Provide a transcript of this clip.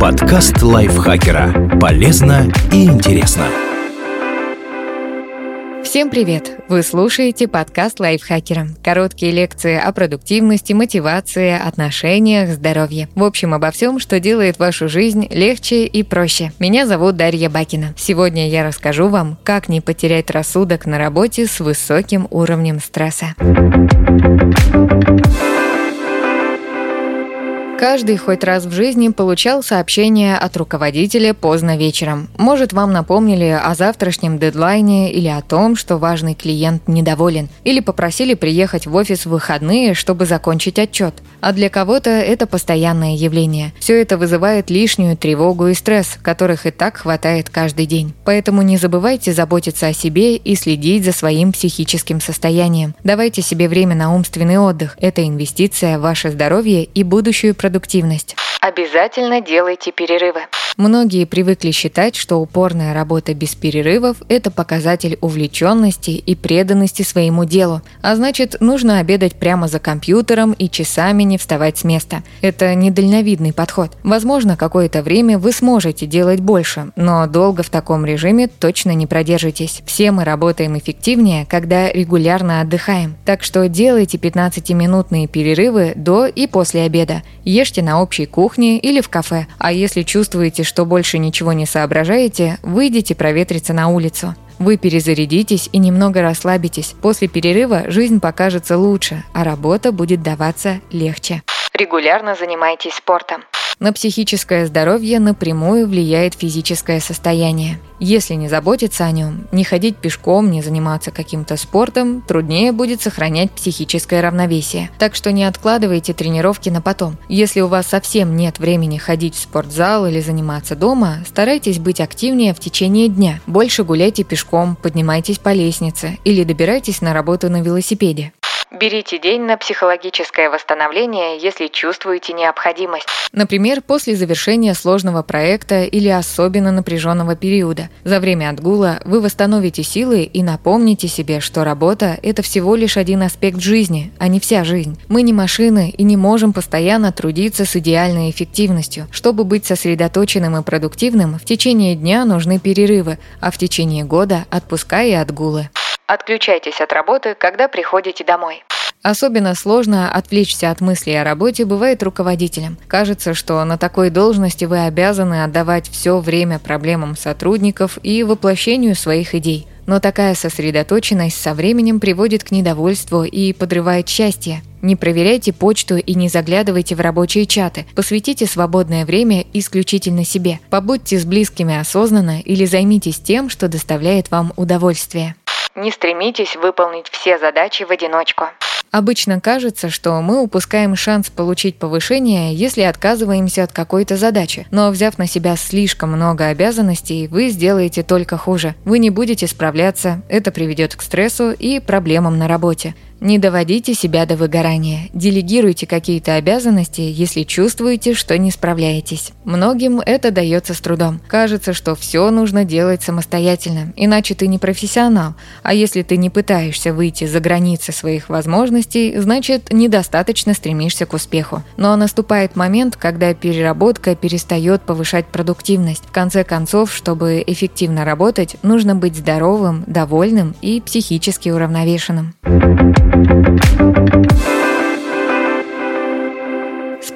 Подкаст лайфхакера. Полезно и интересно. Всем привет! Вы слушаете подкаст лайфхакера. Короткие лекции о продуктивности, мотивации, отношениях, здоровье. В общем, обо всем, что делает вашу жизнь легче и проще. Меня зовут Дарья Бакина. Сегодня я расскажу вам, как не потерять рассудок на работе с высоким уровнем стресса. Каждый хоть раз в жизни получал сообщение от руководителя поздно вечером. Может, вам напомнили о завтрашнем дедлайне или о том, что важный клиент недоволен, или попросили приехать в офис в выходные, чтобы закончить отчет. А для кого-то это постоянное явление. Все это вызывает лишнюю тревогу и стресс, которых и так хватает каждый день. Поэтому не забывайте заботиться о себе и следить за своим психическим состоянием. Давайте себе время на умственный отдых. Это инвестиция в ваше здоровье и будущую продуктивность продуктивность. Обязательно делайте перерывы. Многие привыкли считать, что упорная работа без перерывов – это показатель увлеченности и преданности своему делу, а значит, нужно обедать прямо за компьютером и часами не вставать с места. Это недальновидный подход. Возможно, какое-то время вы сможете делать больше, но долго в таком режиме точно не продержитесь. Все мы работаем эффективнее, когда регулярно отдыхаем. Так что делайте 15-минутные перерывы до и после обеда. Ешьте на общей кухне или в кафе, а если чувствуете, что больше ничего не соображаете, выйдите проветриться на улицу. Вы перезарядитесь и немного расслабитесь. После перерыва жизнь покажется лучше, а работа будет даваться легче. Регулярно занимайтесь спортом. На психическое здоровье напрямую влияет физическое состояние. Если не заботиться о нем, не ходить пешком, не заниматься каким-то спортом, труднее будет сохранять психическое равновесие. Так что не откладывайте тренировки на потом. Если у вас совсем нет времени ходить в спортзал или заниматься дома, старайтесь быть активнее в течение дня. Больше гуляйте пешком, поднимайтесь по лестнице или добирайтесь на работу на велосипеде. Берите день на психологическое восстановление, если чувствуете необходимость. Например, после завершения сложного проекта или особенно напряженного периода. За время отгула вы восстановите силы и напомните себе, что работа – это всего лишь один аспект жизни, а не вся жизнь. Мы не машины и не можем постоянно трудиться с идеальной эффективностью. Чтобы быть сосредоточенным и продуктивным, в течение дня нужны перерывы, а в течение года – отпуска и отгулы. Отключайтесь от работы, когда приходите домой. Особенно сложно отвлечься от мыслей о работе бывает руководителям. Кажется, что на такой должности вы обязаны отдавать все время проблемам сотрудников и воплощению своих идей. Но такая сосредоточенность со временем приводит к недовольству и подрывает счастье. Не проверяйте почту и не заглядывайте в рабочие чаты. Посвятите свободное время исключительно себе. Побудьте с близкими осознанно или займитесь тем, что доставляет вам удовольствие. Не стремитесь выполнить все задачи в одиночку. Обычно кажется, что мы упускаем шанс получить повышение, если отказываемся от какой-то задачи. Но взяв на себя слишком много обязанностей, вы сделаете только хуже. Вы не будете справляться, это приведет к стрессу и проблемам на работе. Не доводите себя до выгорания. Делегируйте какие-то обязанности, если чувствуете, что не справляетесь. Многим это дается с трудом. Кажется, что все нужно делать самостоятельно, иначе ты не профессионал. А если ты не пытаешься выйти за границы своих возможностей, значит, недостаточно стремишься к успеху. Но наступает момент, когда переработка перестает повышать продуктивность. В конце концов, чтобы эффективно работать, нужно быть здоровым, довольным и психически уравновешенным.